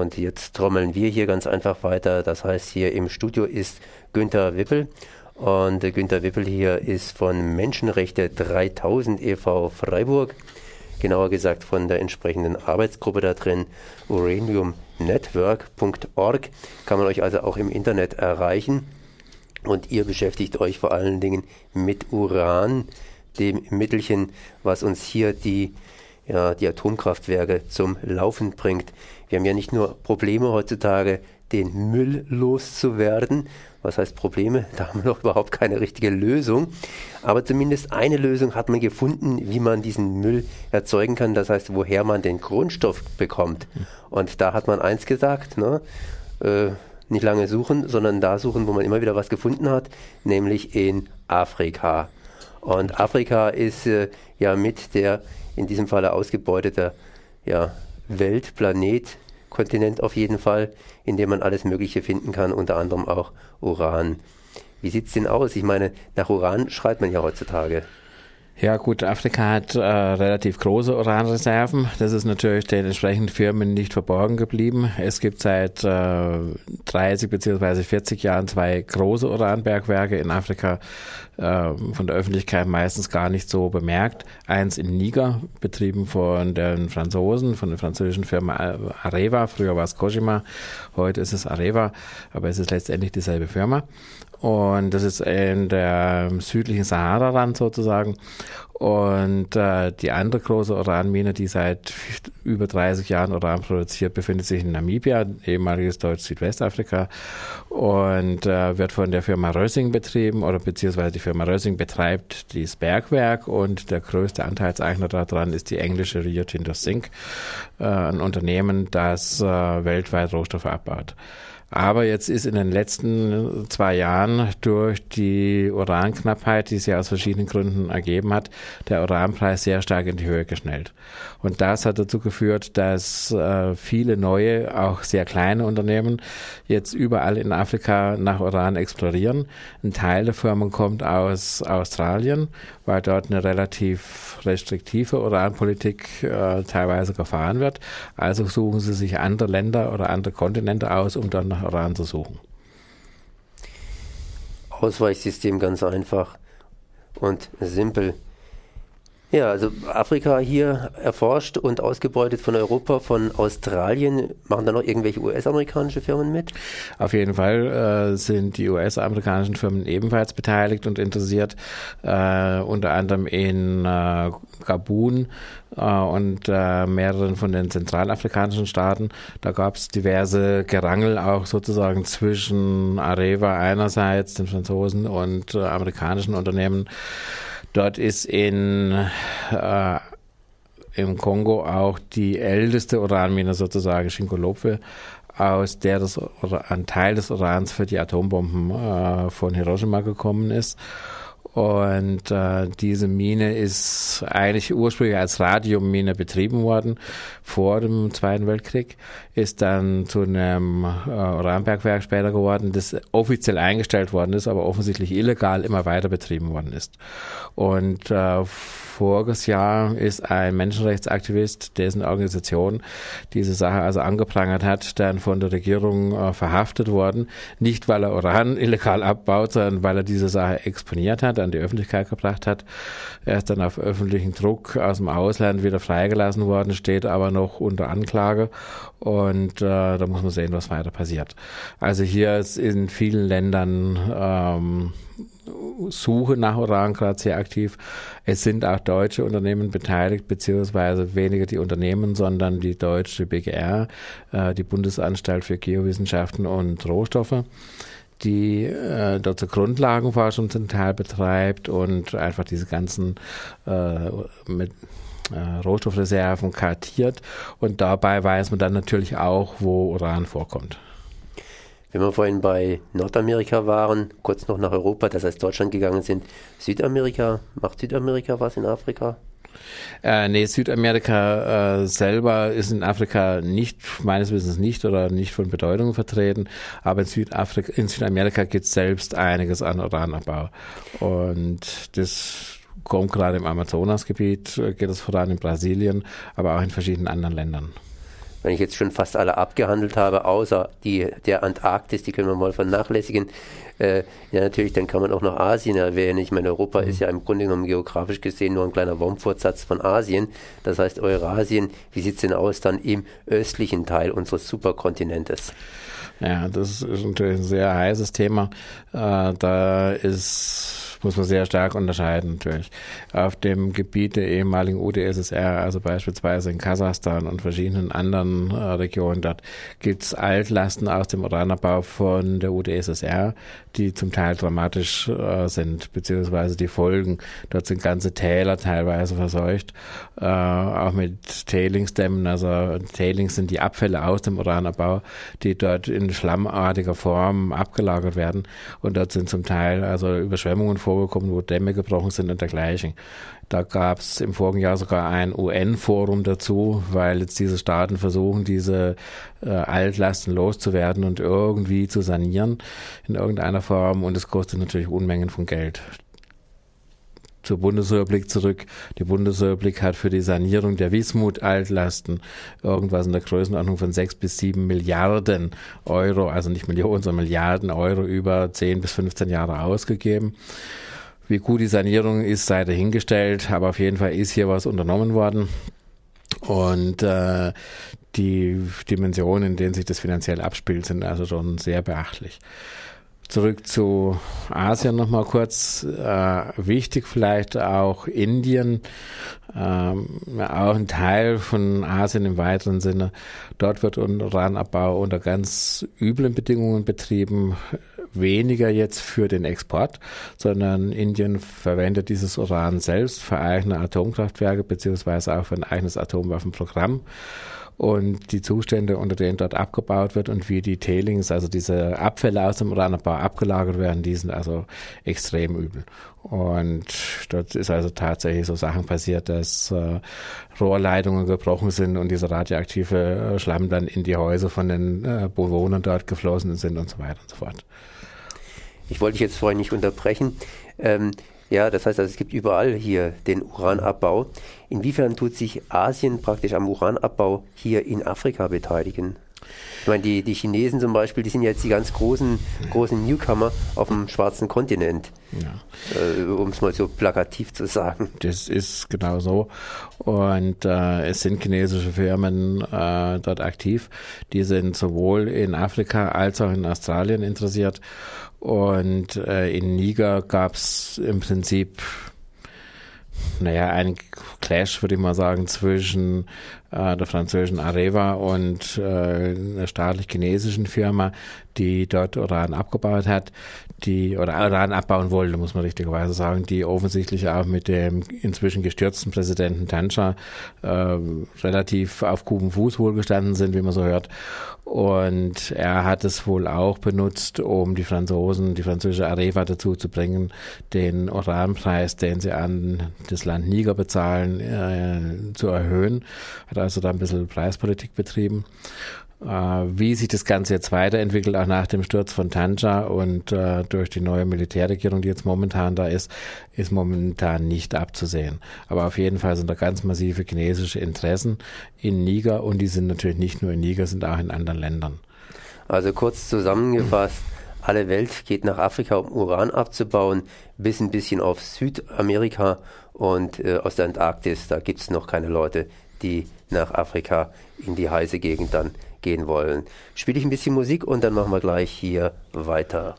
Und jetzt trommeln wir hier ganz einfach weiter. Das heißt, hier im Studio ist Günther Wippel. Und Günther Wippel hier ist von Menschenrechte 3000 e.V. Freiburg. Genauer gesagt von der entsprechenden Arbeitsgruppe da drin, uraniumnetwork.org. Kann man euch also auch im Internet erreichen. Und ihr beschäftigt euch vor allen Dingen mit Uran, dem Mittelchen, was uns hier die ja, die Atomkraftwerke zum Laufen bringt. Wir haben ja nicht nur Probleme heutzutage, den Müll loszuwerden. Was heißt Probleme? Da haben wir noch überhaupt keine richtige Lösung. Aber zumindest eine Lösung hat man gefunden, wie man diesen Müll erzeugen kann. Das heißt, woher man den Grundstoff bekommt. Und da hat man eins gesagt, ne? Äh, nicht lange suchen, sondern da suchen, wo man immer wieder was gefunden hat, nämlich in Afrika. Und Afrika ist äh, ja mit der in diesem Falle ausgebeuteter ja, Welt, Planet, Kontinent auf jeden Fall, in dem man alles Mögliche finden kann, unter anderem auch Uran. Wie sieht es denn aus? Ich meine, nach Uran schreit man ja heutzutage. Ja gut, Afrika hat äh, relativ große Uranreserven. Das ist natürlich den entsprechenden Firmen nicht verborgen geblieben. Es gibt seit äh, 30 bzw. 40 Jahren zwei große Uranbergwerke in Afrika, äh, von der Öffentlichkeit meistens gar nicht so bemerkt. Eins in Niger, betrieben von den Franzosen, von der französischen Firma Areva. Früher war es Kojima, heute ist es Areva, aber es ist letztendlich dieselbe Firma. Und das ist in der südlichen Sahara-Rand sozusagen. Und äh, die andere große Uranmine, die seit über 30 Jahren Uran produziert, befindet sich in Namibia, ehemaliges Deutsch-Südwestafrika, und äh, wird von der Firma Rössing betrieben, oder beziehungsweise die Firma Rössing betreibt dieses Bergwerk und der größte Anteilseigner daran ist die englische Rio Tinto Zinc, äh, ein Unternehmen, das äh, weltweit Rohstoffe abbaut. Aber jetzt ist in den letzten zwei Jahren durch die Uranknappheit, die sich aus verschiedenen Gründen ergeben hat, der Uranpreis sehr stark in die Höhe geschnellt. Und das hat dazu geführt, dass äh, viele neue, auch sehr kleine Unternehmen jetzt überall in Afrika nach Uran explorieren. Ein Teil der Firmen kommt aus Australien, weil dort eine relativ restriktive Uranpolitik äh, teilweise gefahren wird. Also suchen sie sich andere Länder oder andere Kontinente aus, um dann nach Uran zu suchen? Ausweichsystem ganz einfach und simpel. Ja, also Afrika hier erforscht und ausgebeutet von Europa, von Australien. Machen da noch irgendwelche US-amerikanische Firmen mit? Auf jeden Fall äh, sind die US-amerikanischen Firmen ebenfalls beteiligt und interessiert, äh, unter anderem in äh, Gabun äh, und äh, mehreren von den zentralafrikanischen Staaten. Da gab es diverse Gerangel auch sozusagen zwischen Areva einerseits, den Franzosen und äh, amerikanischen Unternehmen. Dort ist in äh, im Kongo auch die älteste Uranmine sozusagen Shinkolopwe, aus der das, ein Teil des Urans für die Atombomben äh, von Hiroshima gekommen ist. Und äh, diese Mine ist eigentlich ursprünglich als Radiummine betrieben worden vor dem Zweiten Weltkrieg, ist dann zu einem äh, Uranbergwerk später geworden, das offiziell eingestellt worden ist, aber offensichtlich illegal immer weiter betrieben worden ist. Und äh, voriges Jahr ist ein Menschenrechtsaktivist, dessen Organisation diese Sache also angeprangert hat, dann von der Regierung äh, verhaftet worden. Nicht, weil er Uran illegal abbaut, sondern weil er diese Sache exponiert hat, an die Öffentlichkeit gebracht hat. Er ist dann auf öffentlichen Druck aus dem Ausland wieder freigelassen worden, steht aber noch unter Anklage und äh, da muss man sehen, was weiter passiert. Also hier ist in vielen Ländern ähm, Suche nach Uran gerade sehr aktiv. Es sind auch deutsche Unternehmen beteiligt, beziehungsweise weniger die Unternehmen, sondern die deutsche BGR, äh, die Bundesanstalt für Geowissenschaften und Rohstoffe die äh, dort zur Grundlagenforschung zum Teil betreibt und einfach diese ganzen äh, mit äh, Rohstoffreserven kartiert und dabei weiß man dann natürlich auch, wo Uran vorkommt. Wenn wir vorhin bei Nordamerika waren, kurz noch nach Europa, das heißt Deutschland gegangen sind, Südamerika, macht Südamerika was in Afrika? Äh, nee, Südamerika äh, selber ist in Afrika nicht, meines Wissens nicht oder nicht von Bedeutung vertreten, aber in, Südafrika, in Südamerika gibt es selbst einiges an Uranabbau. Und das kommt gerade im Amazonasgebiet, äh, geht es voran in Brasilien, aber auch in verschiedenen anderen Ländern. Wenn ich jetzt schon fast alle abgehandelt habe, außer die der Antarktis, die können wir mal vernachlässigen. Äh, ja, natürlich, dann kann man auch noch Asien erwähnen. Ich meine, Europa ist ja im Grunde genommen geografisch gesehen nur ein kleiner Wurmfortsatz von Asien. Das heißt, Eurasien, wie sieht es denn aus dann im östlichen Teil unseres Superkontinentes? Ja, das ist natürlich ein sehr heißes Thema. Äh, da ist muss man sehr stark unterscheiden natürlich. Auf dem Gebiet der ehemaligen UdSSR, also beispielsweise in Kasachstan und verschiedenen anderen äh, Regionen, dort gibt es Altlasten aus dem Uranabbau von der UdSSR, die zum Teil dramatisch äh, sind, beziehungsweise die Folgen. Dort sind ganze Täler teilweise verseucht, äh, auch mit Tailingsdämmen. Also Tailings sind die Abfälle aus dem Uranabbau, die dort in schlammartiger Form abgelagert werden. Und dort sind zum Teil also Überschwemmungen vorgekommen, wo Dämme gebrochen sind und dergleichen. Da gab es im vorigen Jahr sogar ein UN-Forum dazu, weil jetzt diese Staaten versuchen, diese äh, Altlasten loszuwerden und irgendwie zu sanieren in irgendeiner Form. Und es kostet natürlich Unmengen von Geld zur Bundesrepublik zurück. Die Bundesrepublik hat für die Sanierung der Wismut-Altlasten irgendwas in der Größenordnung von sechs bis sieben Milliarden Euro, also nicht Millionen, sondern Milliarden Euro über zehn bis 15 Jahre ausgegeben. Wie gut die Sanierung ist, sei dahingestellt, aber auf jeden Fall ist hier was unternommen worden. Und äh, die Dimensionen, in denen sich das finanziell abspielt, sind also schon sehr beachtlich. Zurück zu Asien nochmal kurz. Äh, wichtig vielleicht auch Indien, ähm, auch ein Teil von Asien im weiteren Sinne. Dort wird Uranabbau unter ganz üblen Bedingungen betrieben weniger jetzt für den Export, sondern Indien verwendet dieses Uran selbst für eigene Atomkraftwerke beziehungsweise auch für ein eigenes Atomwaffenprogramm und die Zustände, unter denen dort abgebaut wird und wie die Tailings, also diese Abfälle aus dem Uranabbau abgelagert werden, die sind also extrem übel. Und dort ist also tatsächlich so Sachen passiert, dass äh, Rohrleitungen gebrochen sind und dieser radioaktive äh, Schlamm dann in die Häuser von den äh, Bewohnern dort geflossen sind und so weiter und so fort. Ich wollte dich jetzt vorhin nicht unterbrechen. Ähm, ja, das heißt, also, es gibt überall hier den Uranabbau. Inwiefern tut sich Asien praktisch am Uranabbau hier in Afrika beteiligen? Ich meine, die, die Chinesen zum Beispiel, die sind jetzt die ganz großen, großen Newcomer auf dem schwarzen Kontinent. Ja. Äh, um es mal so plakativ zu sagen. Das ist genau so. Und äh, es sind chinesische Firmen äh, dort aktiv. Die sind sowohl in Afrika als auch in Australien interessiert. Und äh, in Niger gab es im Prinzip naja, ein Clash, würde ich mal sagen, zwischen äh, der französischen Areva und äh, einer staatlich-chinesischen Firma, die dort Uran abgebaut hat, die oder Uran abbauen wollte, muss man richtigerweise sagen, die offensichtlich auch mit dem inzwischen gestürzten Präsidenten Tancha äh, relativ auf guten Fuß wohlgestanden sind, wie man so hört. Und er hat es wohl auch benutzt, um die Franzosen, die französische Areva dazu zu bringen, den Uranpreis, den sie an das Land Niger bezahlen, äh, zu erhöhen. Hat also da ein bisschen Preispolitik betrieben. Äh, wie sich das Ganze jetzt weiterentwickelt, auch nach dem Sturz von Tanja und äh, durch die neue Militärregierung, die jetzt momentan da ist, ist momentan nicht abzusehen. Aber auf jeden Fall sind da ganz massive chinesische Interessen in Niger und die sind natürlich nicht nur in Niger, sind auch in anderen Ländern. Also kurz zusammengefasst, alle Welt geht nach Afrika, um Uran abzubauen, bis ein bisschen auf Südamerika und äh, aus der Antarktis, da gibt es noch keine Leute, die nach Afrika in die heiße Gegend dann gehen wollen. Spiele ich ein bisschen Musik und dann machen wir gleich hier weiter.